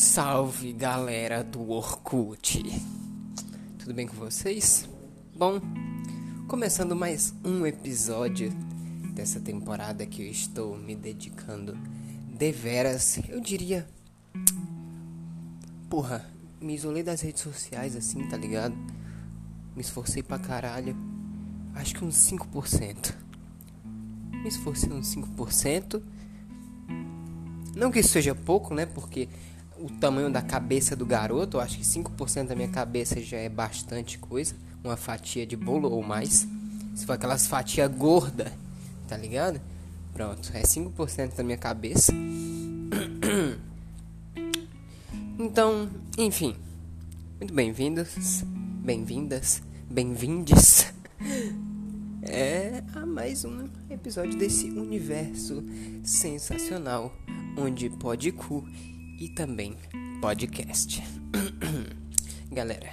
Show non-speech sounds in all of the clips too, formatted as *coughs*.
Salve galera do Orkut! Tudo bem com vocês? Bom, começando mais um episódio dessa temporada que eu estou me dedicando deveras, eu diria. Porra, me isolei das redes sociais assim, tá ligado? Me esforcei pra caralho. Acho que uns 5%. Me esforcei uns 5%. Não que isso seja pouco, né? Porque o tamanho da cabeça do garoto, eu acho que 5% da minha cabeça já é bastante coisa. Uma fatia de bolo ou mais. Se for aquelas fatias gorda, tá ligado? Pronto, é 5% da minha cabeça. *coughs* Então, enfim. Muito bem-vindos, bem-vindas, bem-vindes. *laughs* É a mais um episódio desse universo sensacional onde pode cu e também podcast. *clears throat* Galera,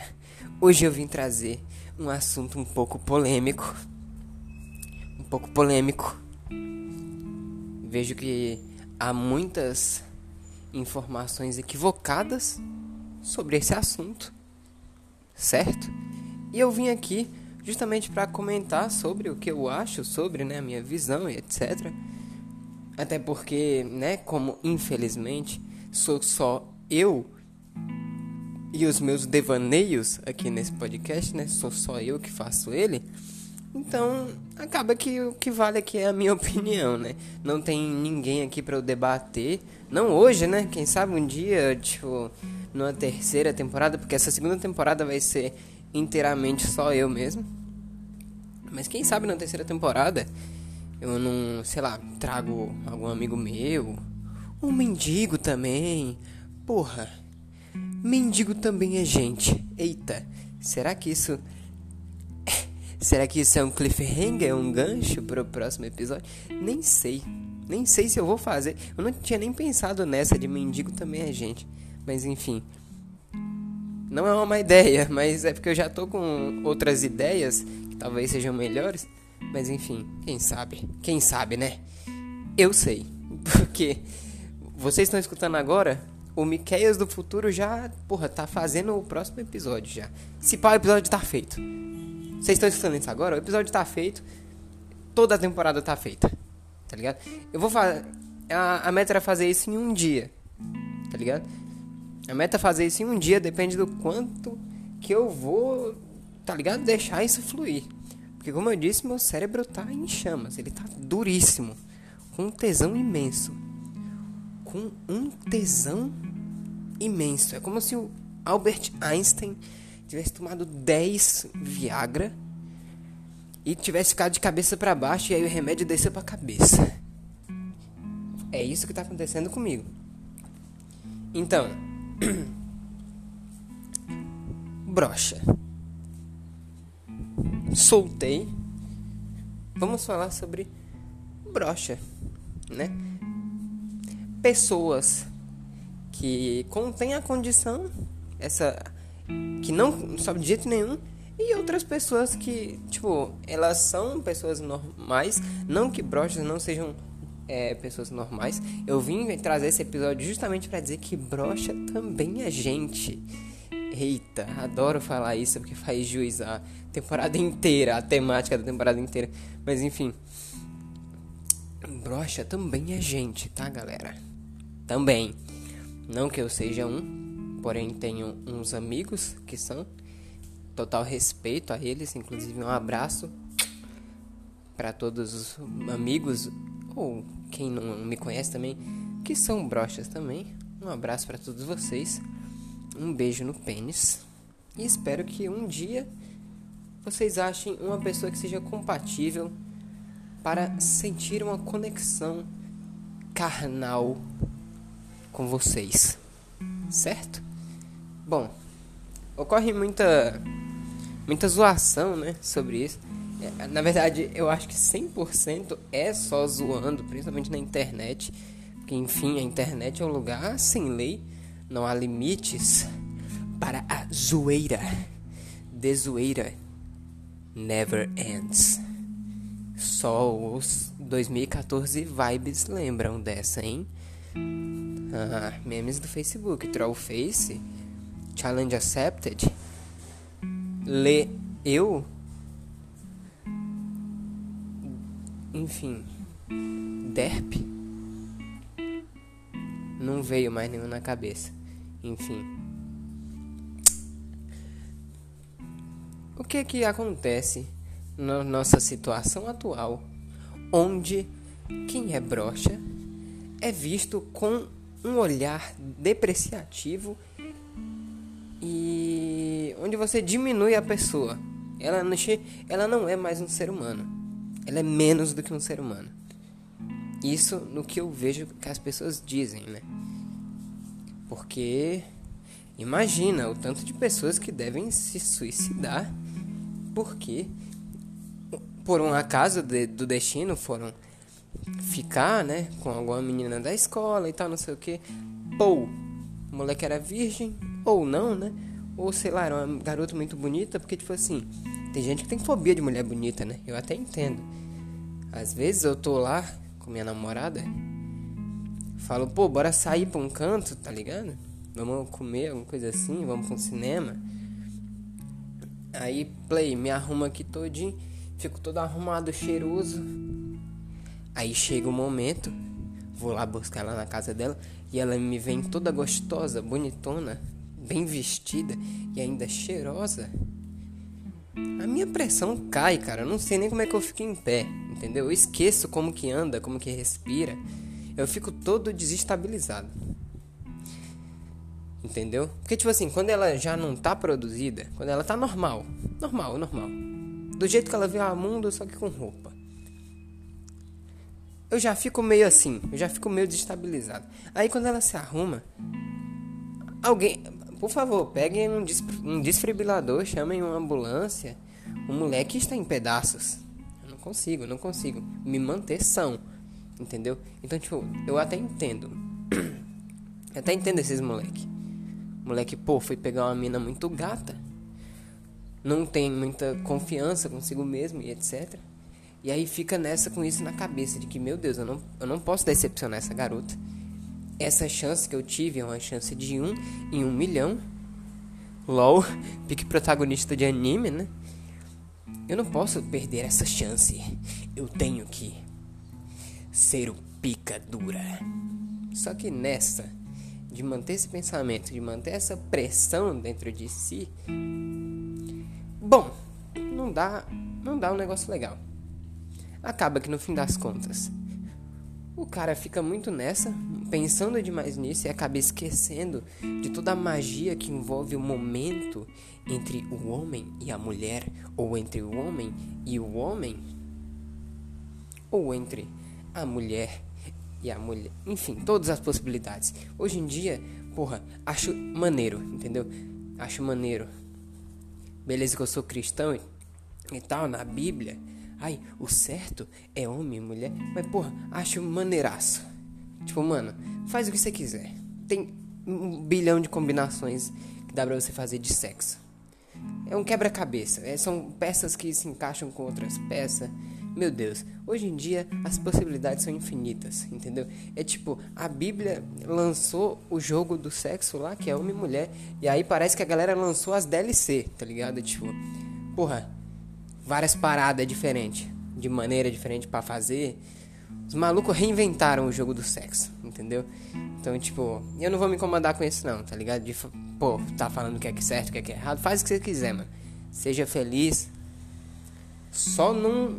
hoje eu vim trazer um assunto um pouco polêmico. Um pouco polêmico. Vejo que há muitas informações equivocadas sobre esse assunto, certo? E eu vim aqui justamente para comentar sobre o que eu acho sobre, né, a minha visão e etc. Até porque, né, como infelizmente sou só eu e os meus devaneios aqui nesse podcast, né, sou só eu que faço ele. Então, acaba que o que vale aqui é a minha *laughs* opinião, né? Não tem ninguém aqui para eu debater. Não hoje, né? Quem sabe um dia, tipo, numa terceira temporada, porque essa segunda temporada vai ser inteiramente só eu mesmo. Mas quem sabe na terceira temporada eu não, sei lá, trago algum amigo meu, um mendigo também. Porra, mendigo também é gente. Eita, será que isso *laughs* Será que isso é um cliffhanger, um gancho para o próximo episódio? Nem sei. Nem sei se eu vou fazer. Eu não tinha nem pensado nessa de mendigo também é gente. Mas enfim. Não é uma má ideia, *laughs* mas é porque eu já tô com outras ideias que talvez sejam melhores. Mas enfim, quem sabe? Quem sabe, né? Eu sei. *laughs* Porque vocês estão escutando agora, o Miqueias do futuro já, porra, tá fazendo o próximo episódio já. Se pá, o episódio tá feito. Vocês estão escutando isso agora? O episódio tá feito. Toda a temporada tá feita. Tá ligado? Eu vou fazer. A, a meta era fazer isso em um dia. Tá ligado? A meta é fazer isso em um dia, depende do quanto que eu vou, tá ligado? Deixar isso fluir. Porque como eu disse, meu cérebro tá em chamas, ele tá duríssimo, com um tesão imenso. Com um tesão imenso. É como se o Albert Einstein tivesse tomado 10 Viagra e tivesse ficado de cabeça para baixo e aí o remédio desceu para cabeça. É isso que tá acontecendo comigo. Então, *clears throat* brocha. Soltei. Vamos falar sobre brocha, né? Pessoas que contêm a condição essa que não sabe de jeito nenhum e outras pessoas que, tipo, elas são pessoas normais, não que brochas não sejam é, pessoas normais. Eu vim trazer esse episódio justamente para dizer que brocha também é gente. Eita, adoro falar isso porque faz juiz a temporada *laughs* inteira, a temática da temporada inteira. Mas enfim, brocha também é gente, tá, galera? Também. Não que eu seja um, porém tenho uns amigos que são. Total respeito a eles, inclusive um abraço para todos os amigos ou quem não me conhece também, que são brochas também. Um abraço para todos vocês. Um beijo no pênis. E espero que um dia vocês achem uma pessoa que seja compatível para sentir uma conexão carnal com vocês. Certo? Bom, ocorre muita muita zoação, né, sobre isso. É, na verdade, eu acho que 100% é só zoando, principalmente na internet, porque enfim, a internet é um lugar sem lei, não há limites para a zoeira. De zoeira never ends. Só os 2014 vibes lembram dessa, hein? Ah, memes do Facebook, Troll Face, Challenge Accepted, Lê Eu, enfim, Derp, não veio mais nenhum na cabeça, enfim. O que que acontece na nossa situação atual, onde quem é broxa é visto com um olhar depreciativo e onde você diminui a pessoa. Ela não, ela não é mais um ser humano. Ela é menos do que um ser humano. Isso no que eu vejo que as pessoas dizem, né? Porque imagina o tanto de pessoas que devem se suicidar porque por um acaso de, do destino foram ficar, né, com alguma menina da escola e tal, não sei o que. Ou o moleque era virgem, ou não, né? Ou sei lá, era uma garota muito bonita, porque tipo assim, tem gente que tem fobia de mulher bonita, né? Eu até entendo. Às vezes eu tô lá com minha namorada, falo, pô, bora sair pra um canto, tá ligado? Vamos comer, alguma coisa assim, vamos pra um cinema. Aí, play, me arruma aqui todinho, fico todo arrumado, cheiroso Aí chega o momento, vou lá buscar ela na casa dela e ela me vem toda gostosa, bonitona, bem vestida e ainda cheirosa. A minha pressão cai, cara. Eu não sei nem como é que eu fico em pé, entendeu? Eu esqueço como que anda, como que respira. Eu fico todo desestabilizado. Entendeu? Porque, tipo assim, quando ela já não tá produzida, quando ela tá normal, normal, normal. Do jeito que ela veio ao mundo, só que com roupa eu já fico meio assim, eu já fico meio desestabilizado. Aí quando ela se arruma, alguém, por favor, peguem um, um desfibrilador, chamem uma ambulância. O moleque está em pedaços. Eu não consigo, não consigo me manter são, entendeu? Então, tipo, eu até entendo. *clears throat* Eu até entendo esses moleque. Moleque, pô, foi pegar uma mina muito gata. Não tem muita confiança consigo mesmo e etc. E aí fica nessa com isso na cabeça de que, meu Deus, eu não, eu não posso decepcionar essa garota. Essa chance que eu tive é uma chance de um em um milhão. LOL, *laughs* pique protagonista de anime, né? Eu não posso perder essa chance. Eu tenho que ser o pica dura. Só que nessa, de manter esse pensamento, de manter essa pressão dentro de si, bom, não dá, não dá um negócio legal acaba que no fim das contas o cara fica muito nessa, pensando demais nisso e acaba esquecendo de toda a magia que envolve o momento entre o homem e a mulher, ou entre o homem e o homem, ou entre a mulher e a mulher, enfim, todas as possibilidades. Hoje em dia, porra, acho maneiro, entendeu? Acho maneiro. Beleza que eu sou cristão e, e tal, na Bíblia Ai, o certo é homem e mulher. Mas, porra, acho maneiraço. Tipo, mano, faz o que você quiser. Tem um bilhão de combinações que dá pra você fazer de sexo. É um quebra-cabeça. É, são peças que se encaixam com outras peças. Meu Deus, hoje em dia as possibilidades são infinitas, entendeu? É tipo, a Bíblia lançou o jogo do sexo lá, que é homem e mulher, e aí parece que a galera lançou as DLC, tá ligado? Tipo, porra, várias paradas diferentes, de maneira diferente para fazer. Os malucos reinventaram o jogo do sexo, entendeu? Então, tipo, eu não vou me incomodar com isso não, tá ligado? De, pô, tá falando o que é que é certo, o que é que é errado, faz o que você quiser, mano. Seja feliz. Só não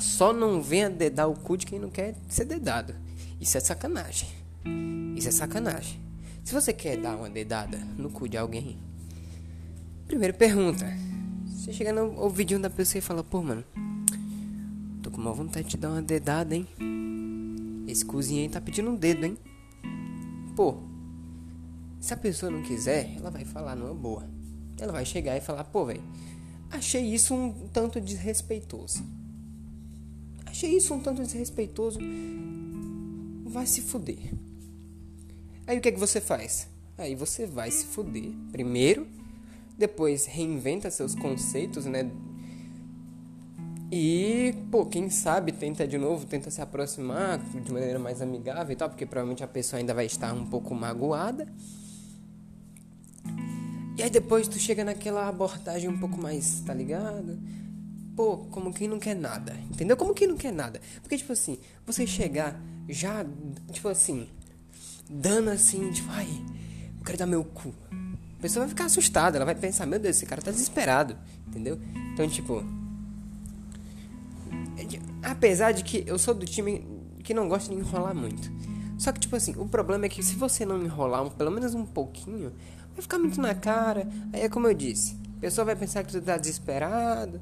só não venha dedar o cu de quem não quer ser dedado. Isso é sacanagem. Isso é sacanagem. Se você quer dar uma dedada no cu de alguém, primeiro pergunta: você chega no vidinho da pessoa e fala, pô, mano, tô com uma vontade de dar uma dedada, hein? Esse cozinha aí tá pedindo um dedo, hein? Pô, se a pessoa não quiser, ela vai falar numa boa. Ela vai chegar e falar, pô, velho, achei isso um tanto desrespeitoso. Achei isso um tanto desrespeitoso. Vai se fuder. Aí o que é que você faz? Aí você vai se fuder. Primeiro, depois reinventa seus conceitos, né? E, pô, quem sabe tenta de novo, tenta se aproximar de maneira mais amigável e tal, porque provavelmente a pessoa ainda vai estar um pouco magoada. E aí depois tu chega naquela abordagem um pouco mais, tá ligado? Pô, como quem não quer nada, entendeu? Como quem não quer nada. Porque, tipo assim, você chegar já, tipo assim, dando assim, tipo, ai, eu quero dar meu cu. A pessoa vai ficar assustada, ela vai pensar, meu Deus, esse cara tá desesperado, entendeu? Então, tipo, apesar de que eu sou do time que não gosta de enrolar muito. Só que, tipo assim, o problema é que se você não enrolar um, pelo menos um pouquinho, vai ficar muito na cara. Aí é como eu disse, a pessoa vai pensar que tu tá desesperado.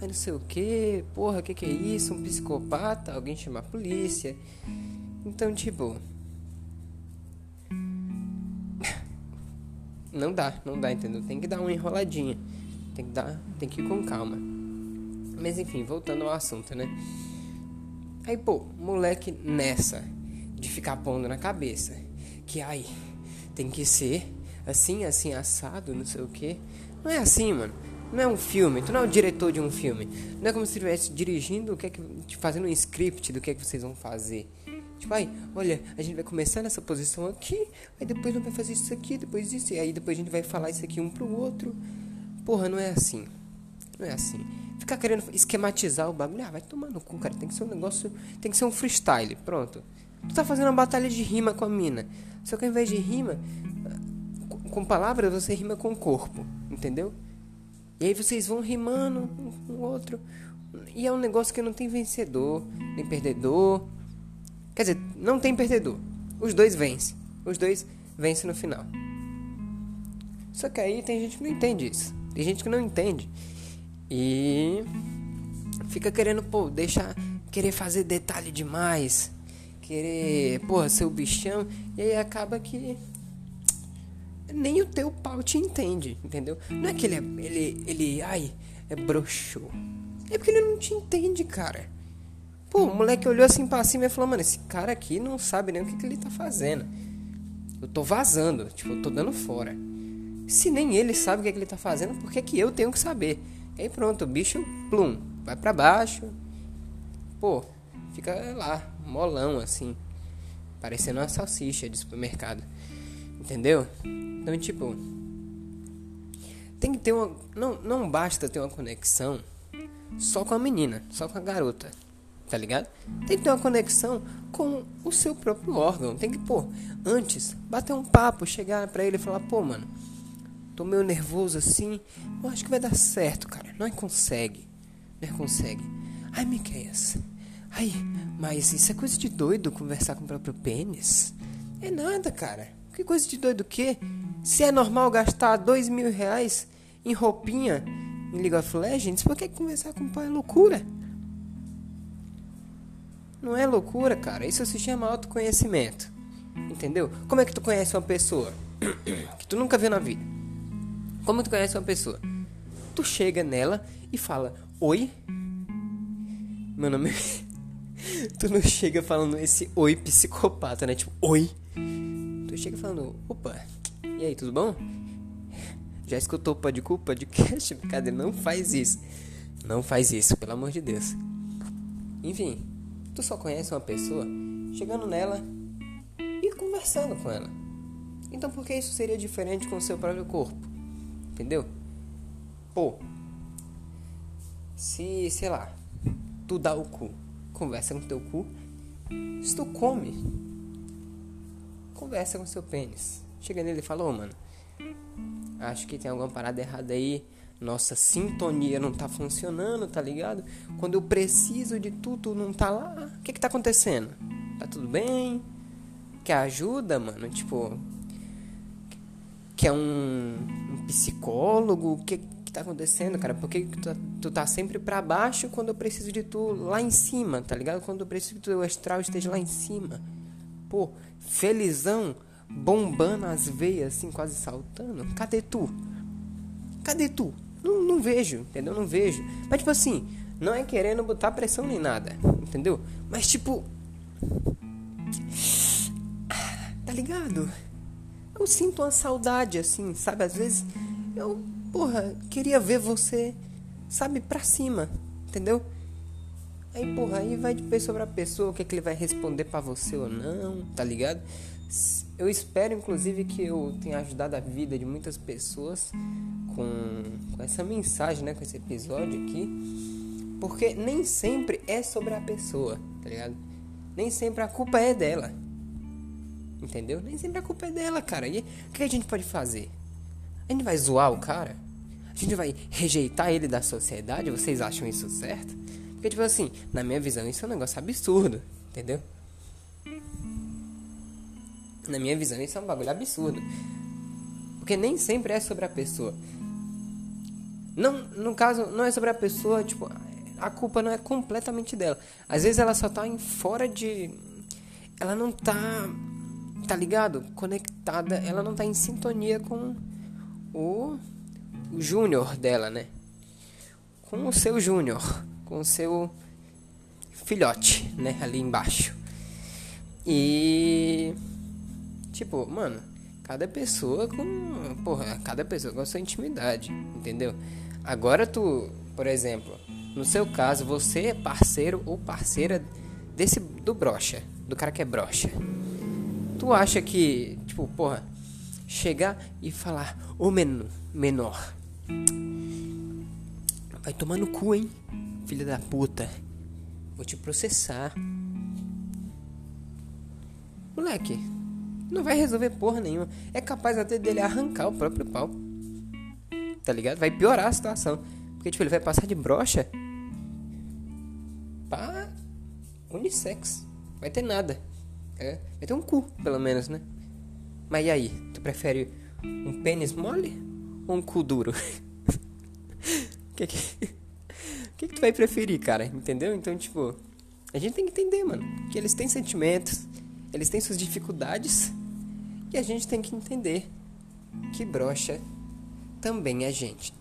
Aí não sei o que, porra, que que é isso? Um psicopata? Alguém chamar a polícia. Então, tipo. Não dá, não dá, entendeu? Tem que dar uma enroladinha. Tem que dar, tem que ir com calma. Mas enfim, voltando ao assunto, né? Aí, pô, moleque nessa de ficar pondo na cabeça que ai, tem que ser assim, assim, assado, não sei o que. Não é assim, mano. Não é um filme, tu não é o diretor de um filme. Não é como se estivesse dirigindo o que é que. fazendo um script do que é que vocês vão fazer. Tipo, aí, olha, a gente vai começar nessa posição aqui, aí depois não vai fazer isso aqui, depois isso, e aí depois a gente vai falar isso aqui um pro outro. Porra, não é assim. Não é assim. Ficar querendo esquematizar o bagulho, ah, vai tomar no cu, cara. Tem que ser um negócio, tem que ser um freestyle, pronto. Tu tá fazendo uma batalha de rima com a mina. Só que ao invés de rima, com palavras, você rima com o corpo, entendeu? E aí vocês vão rimando um com o outro. E é um negócio que não tem vencedor, nem perdedor. Quer dizer, não tem perdedor. Os dois vencem. Os dois vencem no final. Só que aí tem gente que não entende isso. Tem gente que não entende. E fica querendo, pô, deixar querer fazer detalhe demais, querer, porra, ser o bichão, e aí acaba que nem o teu pau te entende, entendeu? Não é que ele é, ele, ele, ai, é broxo. É porque ele não te entende, cara. Pô, o moleque olhou assim pra cima e falou, mano, esse cara aqui não sabe nem o que, que ele tá fazendo. Eu tô vazando, tipo, eu tô dando fora. Se nem ele sabe o que, é que ele tá fazendo, por que, que eu tenho que saber? E aí pronto, o bicho, plum, vai para baixo. Pô, fica lá, molão assim. Parecendo uma salsicha de supermercado. Entendeu? Então, tipo. Tem que ter uma. Não, não basta ter uma conexão só com a menina, só com a garota. Tá ligado? Tem que ter uma conexão com o seu próprio órgão. Tem que, pô, antes, bater um papo, chegar pra ele e falar, pô, mano Tô meio nervoso assim. Eu acho que vai dar certo, cara. Não consegue. Não consegue. Ai, Miqueias. Ai, mas isso é coisa de doido conversar com o próprio pênis? É nada, cara. Que coisa de doido o quê? Se é normal gastar dois mil reais em roupinha em League of Legends, por que conversar com o pai é loucura? Não é loucura, cara. Isso se chama autoconhecimento. Entendeu? Como é que tu conhece uma pessoa *clears throat* que tu nunca viu na vida? Como tu conhece uma pessoa? Tu chega nela e fala: Oi? Meu nome é. *laughs* Tu não chega falando esse oi psicopata, né? Tipo, oi. Tu chega falando: Opa, e aí, tudo bom? Já escutou o Pode Cu, podcast? Cadê? Não faz isso. Não faz isso, pelo amor de Deus. Enfim, tu só conhece uma pessoa chegando nela e conversando com ela. Então por que isso seria diferente com o seu próprio corpo? Entendeu? Pô, se, sei lá, tu dá o cu, conversa com teu cu, se tu come, conversa com seu pênis. Chega nele e fala, ô oh, mano, acho que tem alguma parada errada aí, nossa sintonia não tá funcionando, tá ligado? Quando eu preciso de tu, tu não tá lá, o que que tá acontecendo? Tá tudo bem? Quer ajuda, mano? Tipo, que é um, um psicólogo? O que, que tá acontecendo, cara? Por que, tu, tá, tu tá sempre pra baixo quando eu preciso de tu lá em cima, tá ligado? Quando eu preciso que teu astral esteja lá em cima. Pô, felizão, bombando as veias, assim, quase saltando. Cadê tu? Cadê tu? Não, não vejo, entendeu? Não vejo. Mas, tipo assim, não é querendo botar pressão nem nada, entendeu? Mas, tipo. *sighs* Tá ligado? eu sinto uma saudade, assim, sabe? Às vezes eu, porra, queria ver você, sabe, pra cima, entendeu? Aí, porra, aí vai de pessoa pra pessoa o que, é que ele vai responder para você ou não, tá ligado? Eu espero, inclusive, que eu tenha ajudado a vida de muitas pessoas com, com essa mensagem, né? Com esse episódio aqui. Porque nem sempre é sobre a pessoa, tá ligado? Nem sempre a culpa é dela. Entendeu? Nem sempre a culpa é dela, cara. E o que a gente pode fazer? A gente vai zoar o cara? A gente vai rejeitar ele da sociedade? Vocês acham isso certo? Porque, tipo assim, na minha visão, isso é um negócio absurdo, entendeu? Na minha visão, isso é um bagulho absurdo. Porque nem sempre é sobre a pessoa. Não, no caso, não é sobre a pessoa, tipo, a culpa não é completamente dela. Às vezes ela só tá em fora de. Ela não tá. Tá ligado? Conectada. Ela não tá em sintonia com o. O júnior dela, né? Com o seu júnior. Com o seu filhote, né? Ali embaixo. E. Tipo, mano, cada pessoa com. Porra, cada pessoa com a sua intimidade, entendeu? Agora tu, por exemplo, no seu caso, você é parceiro ou parceira desse do brocha, do cara que é brocha. Tu acha que, tipo, porra, chegar e falar, ô men menor, vai tomar no cu, hein, filha da puta, vou te processar. Moleque, não vai resolver porra nenhuma. É capaz até dele arrancar o próprio pau. Tá ligado? Vai piorar a situação. Porque, tipo, ele vai passar de brocha pra unissex. Vai ter nada. É, vai ter um cu, pelo menos, né? Mas e aí? Tu prefere um pênis mole ou um cu duro? *laughs* que que... que que tu vai preferir, cara? Entendeu? Então, tipo, a gente tem que entender, mano, que eles têm sentimentos, eles têm suas dificuldades e a gente tem que entender que brocha também é gente.